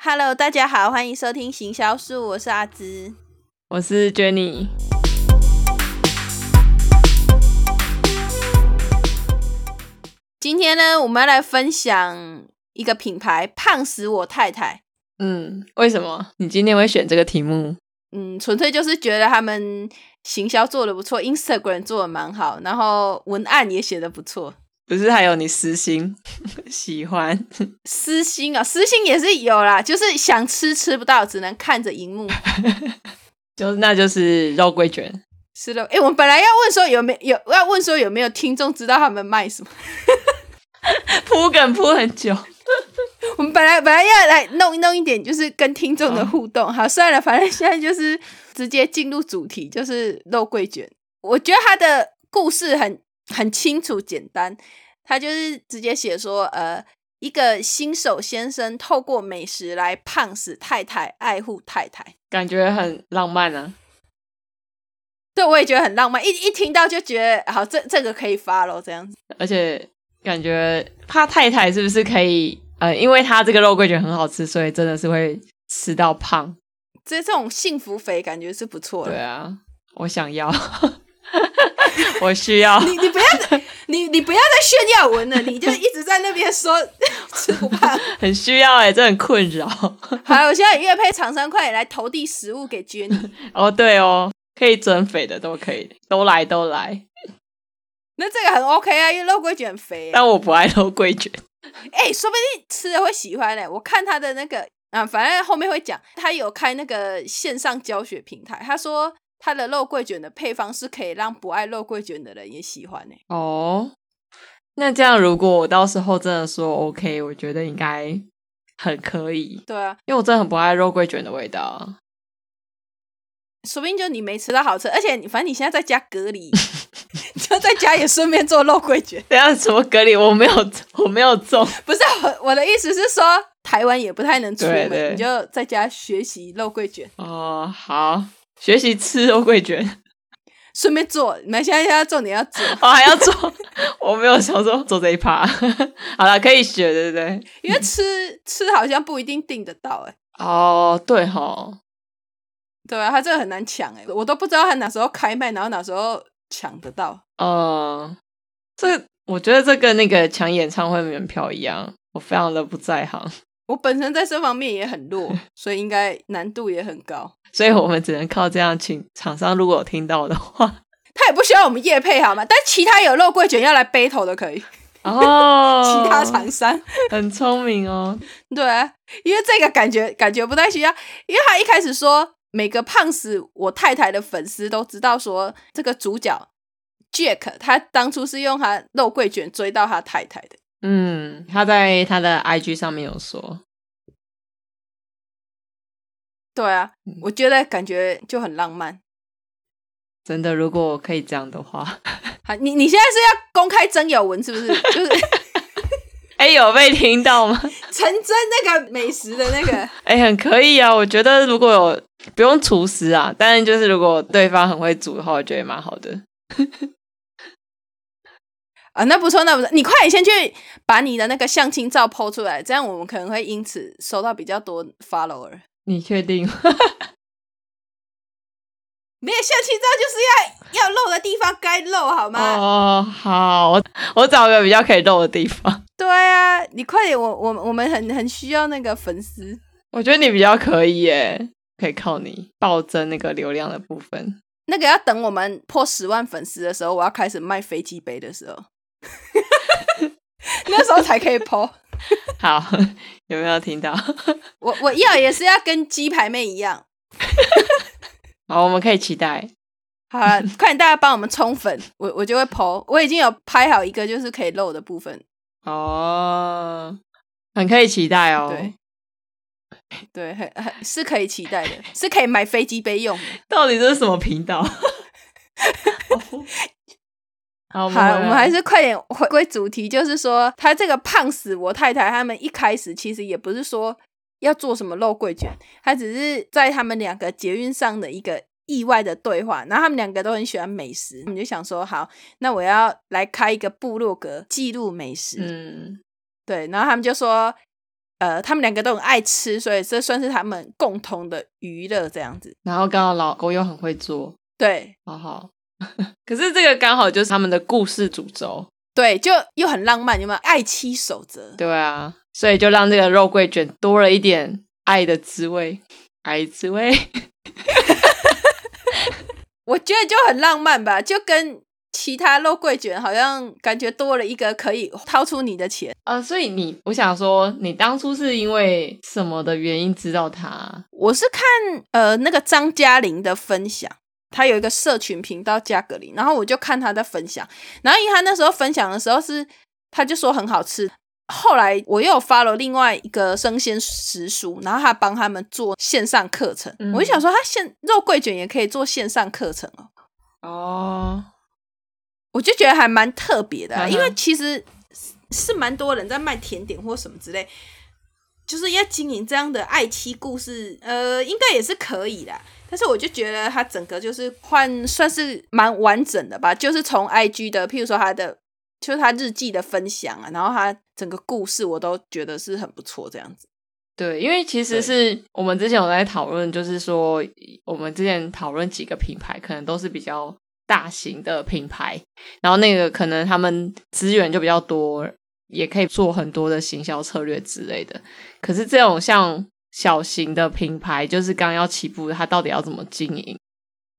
Hello，大家好，欢迎收听行销术，我是阿芝。我是 Jenny。今天呢，我们要来分享一个品牌“胖死我太太嗯，为什么你今天会选这个题目？”。嗯，纯粹就是觉得他们行销做的不错，Instagram 做的蛮好，然后文案也写的不错。不是还有你私心 喜欢？私心啊，私心也是有啦，就是想吃吃不到，只能看着荧幕。就那就是肉桂卷。是的，哎，我们本来要问说有没有要问说有没有听众知道他们卖什么，铺梗铺很久。我们本来本来要来弄一弄一点，就是跟听众的互动。好，算了，反正现在就是直接进入主题，就是肉桂卷。我觉得他的故事很很清楚简单，他就是直接写说，呃，一个新手先生透过美食来胖死太太，爱护太太，感觉很浪漫啊。对，我也觉得很浪漫，一一听到就觉得好，这这个可以发喽，这样子。而且感觉怕太太是不是可以？呃，因为他这个肉桂卷很好吃，所以真的是会吃到胖。这这种幸福肥感觉是不错的。对啊，我想要，我需要。你你不要你你不要再炫耀文了，你就一直在那边说吃不胖，很需要哎，这很困扰。好，我现在月配厂商，快点来投递食物给 Jenny。哦，对哦，可以增肥的都可以，都来都来。那这个很 OK 啊，因为肉桂卷很肥。但我不爱肉桂卷。哎，说不定吃了会喜欢嘞。我看他的那个啊，反正后面会讲，他有开那个线上教学平台。他说他的肉桂卷的配方是可以让不爱肉桂卷的人也喜欢呢。哦，那这样如果我到时候真的说 OK，我觉得应该很可以。对啊，因为我真的很不爱肉桂卷的味道。说不定就你没吃到好吃，而且你反正你现在在家隔离，就在家也顺便做肉桂卷。等下什么隔离？我没有，我没有做。不是我我的意思是说，台湾也不太能出门，对对你就在家学习肉桂卷，哦，好，学习吃肉桂卷，顺便做。你们现在要做，你要做，我、还要做，我没有想说做这一趴。好了，可以学，对不对？因为吃吃好像不一定订得到哎、哦，对哈，对啊，他这个很难抢哎、我都不知道他哪时候开卖，然后哪时候抢得到。呃，这我觉得这跟那个抢演唱会门票一样，我非常的不在行，我本身在这方面也很弱，所以应该难度也很高。所以我们只能靠这样，请厂商如果有听到的话，他也不需要我们夜配好吗？但其他有肉桂卷要来 battle 的可以，哦，其他厂商很聪明哦，对啊，因为这个感觉感觉不太需要，因为他一开始说每个胖死我太太的粉丝都知道说这个主角 Jack 他当初是用他肉桂卷追到他太太的，嗯，他在他的 IG 上面有说，对啊，我觉得感觉就很浪漫。真的，如果我可以这样的话，好，你你现在是要公开真有文是不是？就是 哎，有被听到吗？陈真那个美食的那个，哎，很可以啊，我觉得如果有不用厨师啊，但是就是如果对方很会煮的话，我觉得也蛮好的。啊，那不错，那不错，你快点先去把你的那个相亲照剖出来，这样我们可能会因此收到比较多 follower。你确定？没有相亲照就是要要露的地方该露好吗？哦，好，我我找个比较可以露的地方。对啊，你快点，我我我们很很需要那个粉丝。我觉得你比较可以耶，可以靠你暴增那个流量的部分。那个要等我们破十万粉丝的时候，我要开始卖飞机杯的时候，那时候才可以剖。好，有没有听到？我我要也是要跟鸡排妹一样。好，我们可以期待。好了，快点大家帮我们冲粉，我我就会剖。我已经有拍好一个就是可以露的部分。哦，很可以期待哦。对，对，很很是可以期待的，是可以买飞机杯用的。到底这是什么频道？好，我们还是快点回归主题，就是说，他这个胖死我太太他们一开始其实也不是说要做什么肉桂卷，他只是在他们两个捷运上的一个意外的对话，然后他们两个都很喜欢美食，我们就想说，好，那我要来开一个部落格记录美食，嗯，对，然后他们就说呃，他们两个都很爱吃，所以这算是他们共同的娱乐这样子。然后刚好老公又很会做，对，好好。可是这个刚好就是他们的故事主轴，对，就又很浪漫，有没有爱妻守则？对啊，所以就让这个肉桂卷多了一点爱的滋味，爱滋味。我觉得就很浪漫吧，就跟其他肉桂卷好像感觉多了一个可以掏出你的钱。呃，所以你，我想说，你当初是因为什么的原因知道他？我是看呃那个张嘉玲的分享，他有一个社群频道加格林，然后我就看他在分享，然后因为他那时候分享的时候是，他就说很好吃。后来我又发了另外一个生鲜食书，然后他帮他们做线上课程，我就想说他线肉桂卷也可以做线上课程哦。哦，我就觉得还蛮特别的，因为其实是蛮多人在卖甜点或什么之类，就是要经营这样的爱妻故事，呃，应该也是可以的。但是我就觉得他整个就是换算是蛮完整的吧，就是从 IG 的，譬如说他的。就是他日记的分享啊，然后他整个故事我都觉得是很不错，这样子。对，因为其实是我们之前有在讨论，就是说我们之前讨论几个品牌，可能都是比较大型的品牌，然后那个可能他们资源就比较多，也可以做很多的行销策略之类的。可是这种像小型的品牌，就是刚要起步，它到底要怎么经营？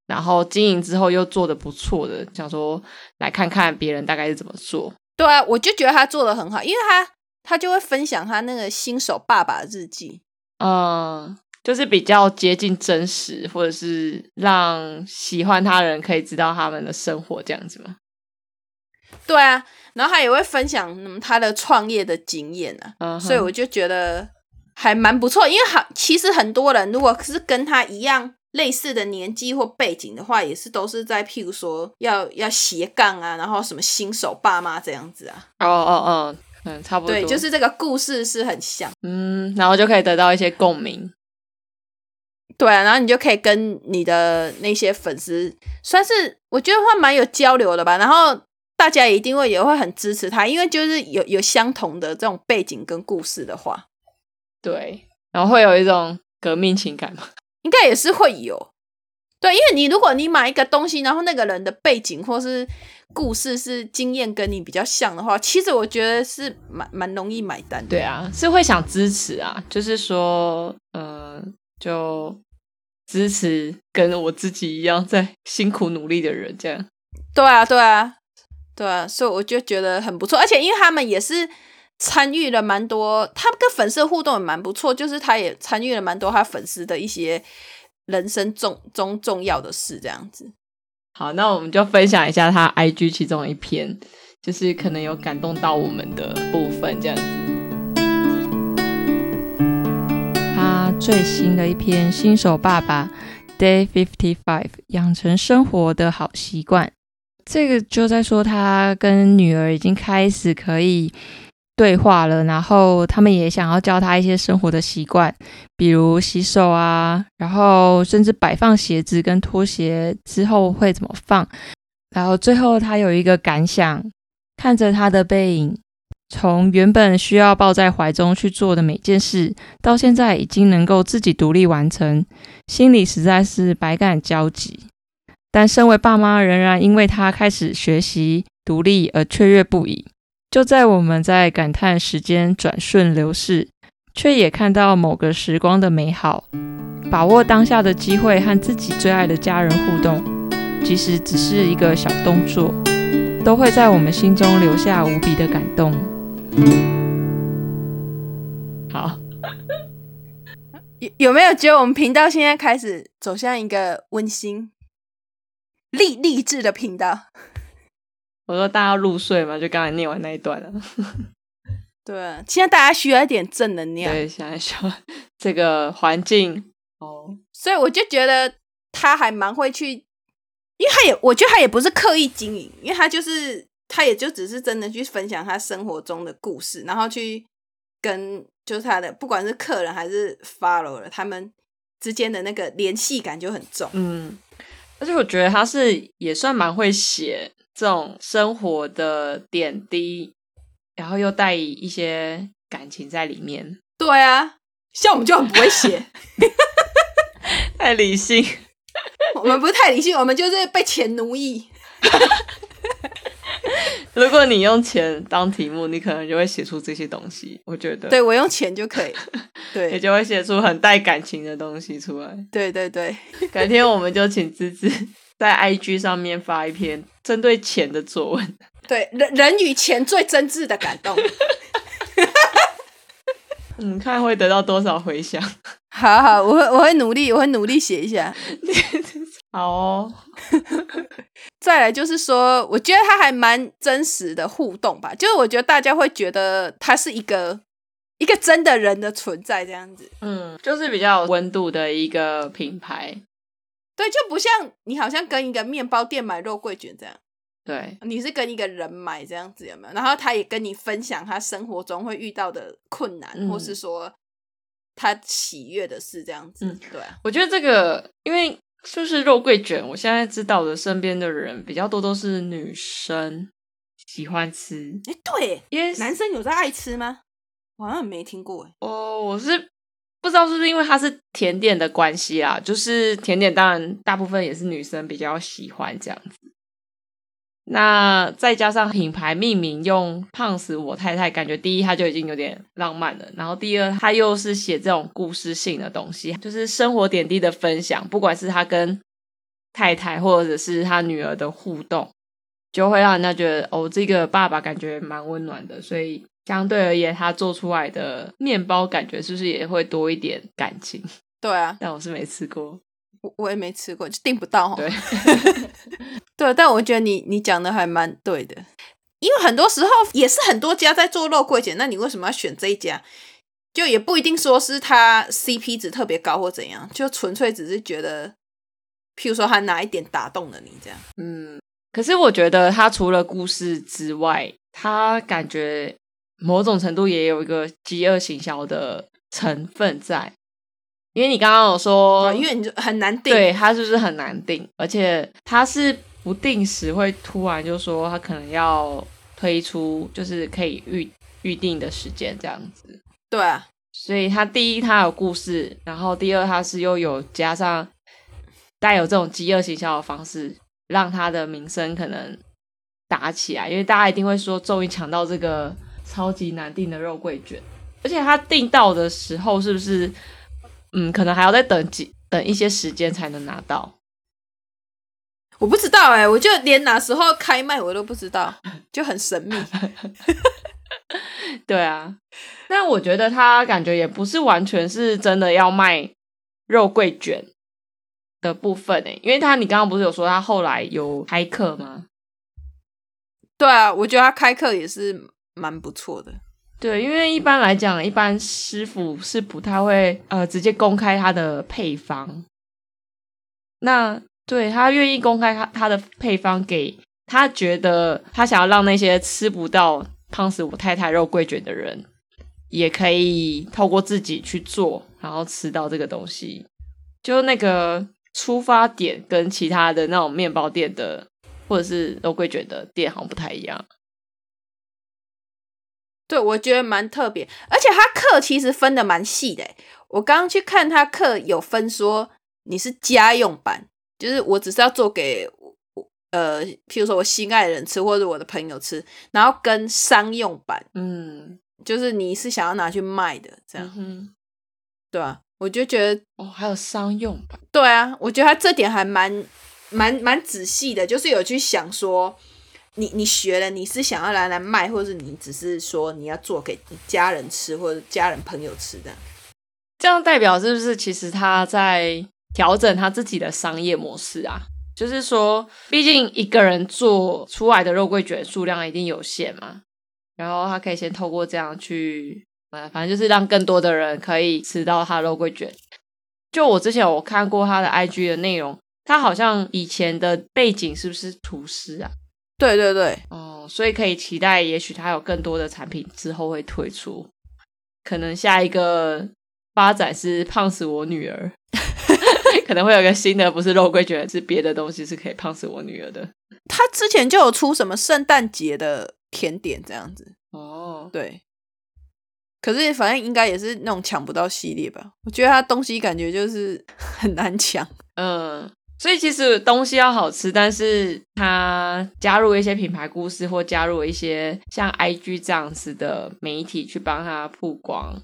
然后经营之后又做的不错的，想说来看看别人大概是怎么做。对啊，我就觉得他做的很好，因为他他就会分享他那个新手爸爸日记，嗯，就是比较接近真实，或者是让喜欢他人可以知道他们的生活这样子嘛。对啊，然后他也会分享他的创业的经验啊，所以我就觉得还蛮不错。因为好，其实很多人如果是跟他一样。类似的年纪或背景的话，也是都是在譬如说要要斜杠啊，然后什么新手爸妈这样子啊。哦哦哦，嗯，差不多。对，就是这个故事是很像。嗯，然后就可以得到一些共鸣。对啊，然后你就可以跟你的那些粉丝，算是我觉得话蛮有交流的吧。然后大家一定会也会很支持他，因为就是有有相同的这种背景跟故事的话，对，然后会有一种革命情感嘛。应该也是会有，对，因为你如果你买一个东西，然后那个人的背景或是故事是经验跟你比较像的话，其实我觉得是蛮蛮容易买单。对啊，是会想支持啊，就是说，嗯，就支持跟我自己一样在辛苦努力的人，这样。对啊，对啊，对啊，所以我就觉得很不错，而且因为他们也是。参与了蛮多，他跟粉丝互动也蛮不错，就是他也参与了蛮多他粉丝的一些人生重中重要的事，这样子。好，那我们就分享一下他 IG 其中一篇，就是可能有感动到我们的部分，这样子。他最新的一篇新手爸爸 Day Fifty Five 养成生活的好习惯，这个就在说他跟女儿已经开始可以。对话了，然后他们也想要教他一些生活的习惯，比如洗手啊，然后甚至摆放鞋子跟拖鞋之后会怎么放。然后最后他有一个感想，看着他的背影，从原本需要抱在怀中去做的每件事，到现在已经能够自己独立完成，心里实在是百感交集。但身为爸妈，仍然因为他开始学习独立而雀跃不已。就在我们在感叹时间转瞬流逝，却也看到某个时光的美好，把握当下的机会和自己最爱的家人互动，即使只是一个小动作，都会在我们心中留下无比的感动。好，有有没有觉得我们频道现在开始走向一个温馨、励励志的频道？我说大家入睡嘛，就刚才念完那一段了。对，现在大家需要一点正能量。对，现在需要这个环境哦。所以我就觉得他还蛮会去，因为他也，我觉得他也不是刻意经营，因为他就是他也就只是真的去分享他生活中的故事，然后去跟就是他的不管是客人还是 follower 他们之间的那个联系感就很重。嗯，而且我觉得他是也算蛮会写。这种生活的点滴，然后又带一些感情在里面，对啊，像我们就很不会写，太理性。我们不是太理性，我们就是被钱奴役。如果你用钱当题目，你可能就会写出这些东西。我觉得，对我用钱就可以，对，也就会写出很带感情的东西出来。对对对，改天我们就请芝芝 在 IG 上面发一篇针对钱的作文。对，人人与钱最真挚的感动。你，看会得到多少回响。好好，我会我会努力，我会努力写一下。好哦。再来就是说，我觉得他还蛮真实的互动吧，就是我觉得大家会觉得他是一个一个真的人的存在这样子。嗯，就是比较有温度的一个品牌。对，就不像你好像跟一个面包店买肉桂卷这样。对，你是跟一个人买这样子有没有？然后他也跟你分享他生活中会遇到的困难，或是说他喜悦的事这样子。嗯，对啊，我觉得这个因为。就是肉桂卷，我现在知道的身边的人比较多都是女生喜欢吃。哎，对，因为男生有在爱吃吗？我好像没听过。哦，我是不知道是不是因为它是甜点的关系啊？就是甜点，当然大部分也是女生比较喜欢这样子。那再加上品牌命名用“胖死我太太”，感觉第一它就已经有点浪漫了。然后第二，它又是写这种故事性的东西，就是生活点滴的分享，不管是他跟太太或者是他女儿的互动，就会让人家觉得哦，这个爸爸感觉蛮温暖的。所以相对而言，他做出来的面包感觉是不是也会多一点感情？对啊，但我是没吃过。我我也没吃过，就订不到。对，对，但我觉得你你讲的还蛮对的，因为很多时候也是很多家在做肉桂卷，那你为什么要选这一家？就也不一定说是它 CP 值特别高或怎样，就纯粹只是觉得，譬如说他哪一点打动了你这样。嗯，可是我觉得他除了故事之外，他感觉某种程度也有一个饥饿行销的成分在。因为你刚刚有说，因为你就很难定，对它是不是很难定？而且它是不定时会突然就说它可能要推出，就是可以预预定的时间这样子。对啊，所以它第一它有故事，然后第二它是又有加上带有这种饥饿营销的方式，让它的名声可能打起来。因为大家一定会说，终于抢到这个超级难订的肉桂卷，而且它订到的时候是不是？嗯，可能还要再等几等一些时间才能拿到。我不知道哎，我就连哪时候开卖我都不知道，就很神秘。对啊，但我觉得他感觉也不是完全是真的要卖肉桂卷的部分哎，因为他你刚刚不是有说他后来有开课吗？对啊，我觉得他开课也是蛮不错的。对，因为一般来讲，一般师傅是不太会呃直接公开他的配方。那对他愿意公开他他的配方，给他觉得他想要让那些吃不到胖死我太太肉桂卷的人，也可以透过自己去做，然后吃到这个东西。就那个出发点跟其他的那种面包店的或者是肉桂卷的店好像不太一样。对，我觉得蛮特别，而且他课其实分的蛮细的。我刚刚去看他课，有分说你是家用版，就是我只是要做给呃，譬如说我心爱的人吃，或者我的朋友吃，然后跟商用版，嗯，就是你是想要拿去卖的这样，嗯，对啊，我就觉得哦，还有商用版，对啊，我觉得他这点还蛮蛮蛮仔细的，就是有去想说。你你学了，你是想要来来卖，或者是你只是说你要做给家人吃，或者家人朋友吃的？这样代表是不是其实他在调整他自己的商业模式啊？就是说，毕竟一个人做出来的肉桂卷数量一定有限嘛，然后他可以先透过这样去，呃，反正就是让更多的人可以吃到他的肉桂卷。就我之前我看过他的 IG 的内容，他好像以前的背景是不是厨师啊？对对对，哦，所以可以期待，也许他有更多的产品之后会推出，可能下一个发展是胖死我女儿，可能会有个新的，不是肉桂卷，是别的东西是可以胖死我女儿的。他之前就有出什么圣诞节的甜点这样子，哦，对，可是反正应该也是那种抢不到系列吧？我觉得他东西感觉就是很难抢。嗯，所以其实东西要好吃，但是它加入一些品牌故事，或加入一些像 IG 这样子的媒体去帮它曝光，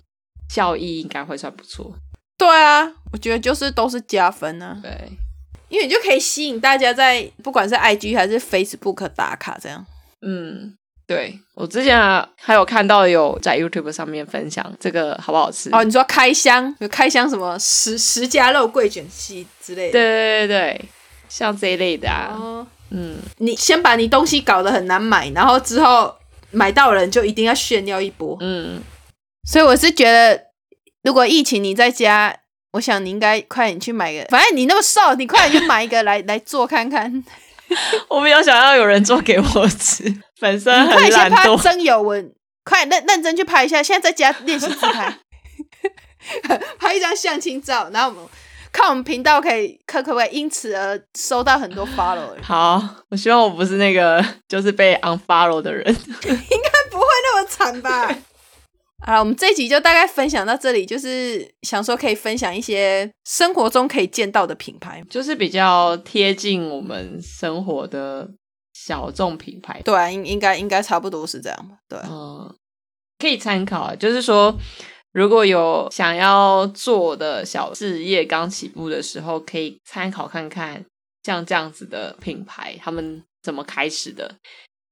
效益应该会算不错。对啊，我觉得就是都是加分啊。对，因为你就可以吸引大家在不管是 IG 还是 Facebook 打卡这样。嗯。对我之前啊还有看到有在 YouTube 上面分享这个好不好吃哦？你说开箱有开箱什么十十家肉桂卷系之类的？对对对对，像这一类的啊。哦，嗯，你先把你东西搞得很难买，然后之后买到人就一定要炫耀一波。嗯，所以我是觉得，如果疫情你在家，我想你应该快点去买个，反正你那么瘦，你快点去买一个来 来做看看。我比较想要有人做给我吃，本身很懒惰。真有文，快认认真去拍一下。现在在家练习自拍，拍一张相亲照，然后我们看我们频道可以可可不可以因此而收到很多 follow。好，我希望我不是那个 就是被 unfollow 的人，应该不会那么惨吧。好，我们这集就大概分享到这里，就是想说可以分享一些生活中可以见到的品牌，就是比较贴近我们生活的小众品牌。对，应应该应该差不多是这样吧。对，嗯，可以参考啊。就是说，如果有想要做的小事业刚起步的时候，可以参考看看像这样子的品牌，他们怎么开始的。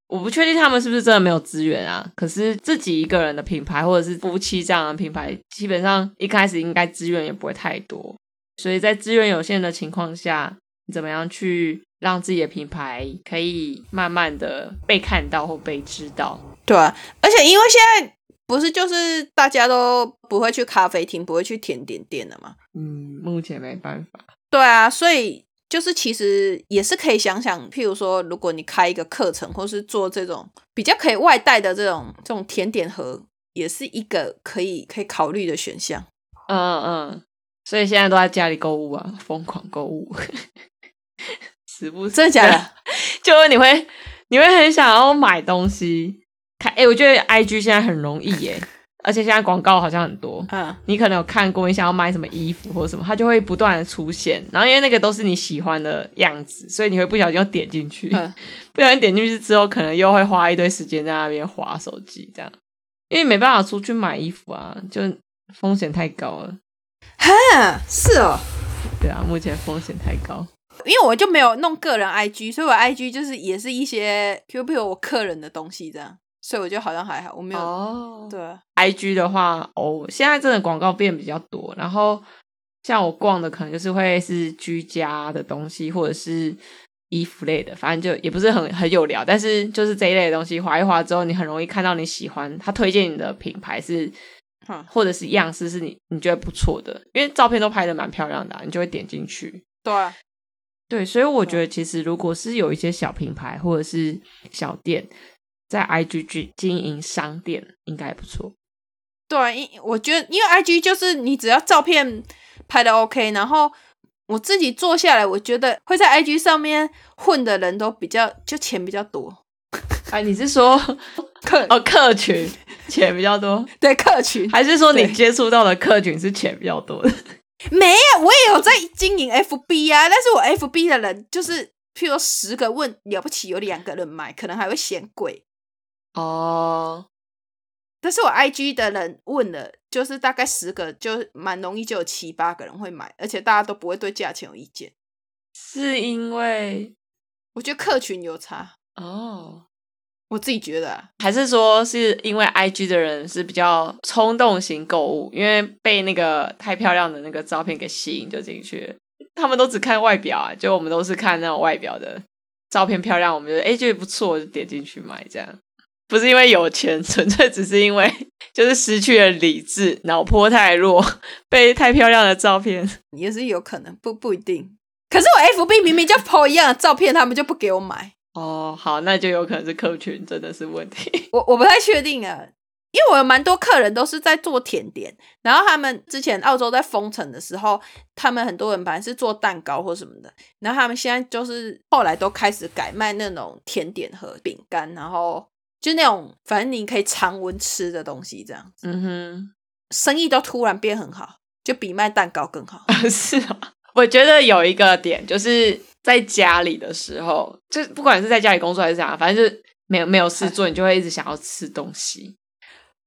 我不确定他们是不是真的没有资源啊？可是自己一个人的品牌，或者是夫妻这样的品牌，基本上一开始应该资源也不会太多。所以在资源有限的情况下，你怎么样去让自己的品牌可以慢慢的被看到或被知道？对啊，而且因为现在不是就是大家都不会去咖啡厅，不会去甜点店了嘛？嗯，目前没办法。对啊，所以。就是其实也是可以想想，譬如说，如果你开一个课程，或是做这种比较可以外带的这种这种甜点盒，也是一个可以可以考虑的选项。嗯嗯，所以现在都在家里购物啊，疯狂购物，是不？真的假的？就是你会你会很想要买东西，看哎，我觉得 I G 现在很容易耶。而且现在广告好像很多，嗯，你可能有看过，你想要买什么衣服或什么，它就会不断的出现。然后因为那个都是你喜欢的样子，所以你会不小心又点进去，不小心点进去之后，可能又会花一堆时间在那边划手机，这样，因为没办法出去买衣服啊，就风险太高了。哈，是哦，对啊，目前风险太高，因为我就没有弄个人 IG，所以我 IG 就是也是一些，比如比如我客人的东西这样。所以我就好像还好，我没有。哦，对，I G 的话，哦，现在真的广告变比较多。然后像我逛的，可能就是会是居家的东西，或者是衣服类的，反正就也不是很很有聊。但是就是这一类的东西，划一划之后，你很容易看到你喜欢他推荐你的品牌是，或者是样式是你你觉得不错的，因为照片都拍的蛮漂亮的，你就会点进去。对，对，所以我觉得其实如果是有一些小品牌或者是小店。在 IG 经营商店应该不错。对，因我觉得，因为 IG 就是你只要照片拍的 OK，然后我自己做下来，我觉得会在 IG 上面混的人都比较就钱比较多。哎，你是说 客哦客群钱比较多？对，客群还是说你接触到的客群是钱比较多的？没有，我也有在经营 FB 啊，但是我 FB 的人就是，譬如十个问了不起有两个人买，可能还会嫌贵。哦，但是我 I G 的人问了，就是大概十个，就蛮容易就有七八个人会买，而且大家都不会对价钱有意见。是因为我觉得客群有差哦，我自己觉得，还是说是因为 I G 的人是比较冲动型购物，因为被那个太漂亮的那个照片给吸引就进去，他们都只看外表啊，就我们都是看那种外表的照片漂亮，我们觉得哎觉得不错就点进去买这样。不是因为有钱，纯粹只是因为就是失去了理智，脑波太弱，被太漂亮的照片也是有可能，不不一定。可是我 FB 明明就 po 一样的照片，他们就不给我买。哦，好，那就有可能是客群真的是问题。我我不太确定啊，因为我有蛮多客人都是在做甜点，然后他们之前澳洲在封城的时候，他们很多人本来是做蛋糕或什么的，然后他们现在就是后来都开始改卖那种甜点和饼干，然后。就那种反正你可以常温吃的东西，这样嗯哼。生意都突然变很好，就比卖蛋糕更好。是啊，我觉得有一个点就是在家里的时候，就不管是在家里工作还是啥，反正就是没有没有事做，你就会一直想要吃东西，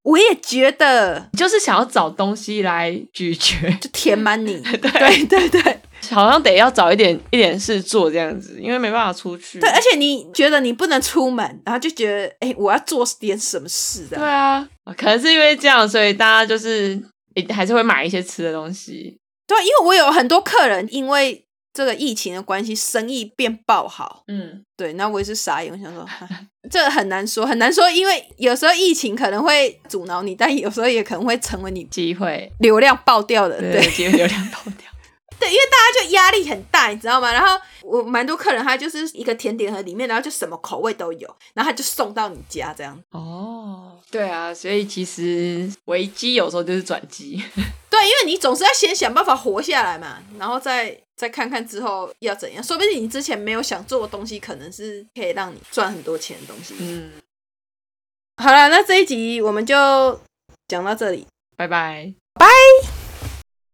我也觉得，就是想要找东西来咀嚼，就填满你。对对对对 好像得要找一点一点事做这样子，因为没办法出去。对，而且你觉得你不能出门，然后就觉得，哎、我要做点什么事的。对啊，可能是因为这样，所以大家就是也还是会买一些吃的东西。对，因为我有很多客人因为这个疫情的关系，生意变爆好。嗯，对，那我也是傻眼，我想说，唉这很难说，很难说，因为有时候疫情可能会阻挠你，但有时候也可能会成为你机会，流量爆掉的。对对，机会流量爆掉。对，因为大家就压力很大，你知道吗？然后我蛮多客人，他就是一个甜点盒里面，然后就什么口味都有，然后他就送到你家这样。哦，对啊，所以其实危机有时候就是转机。对，因为你总是要先想办法活下来嘛，然后再再看看之后要怎样。说不定你之前没有想做的东西，可能是可以让你赚很多钱的东西。嗯，好了，那这一集我们就讲到这里。拜拜。拜。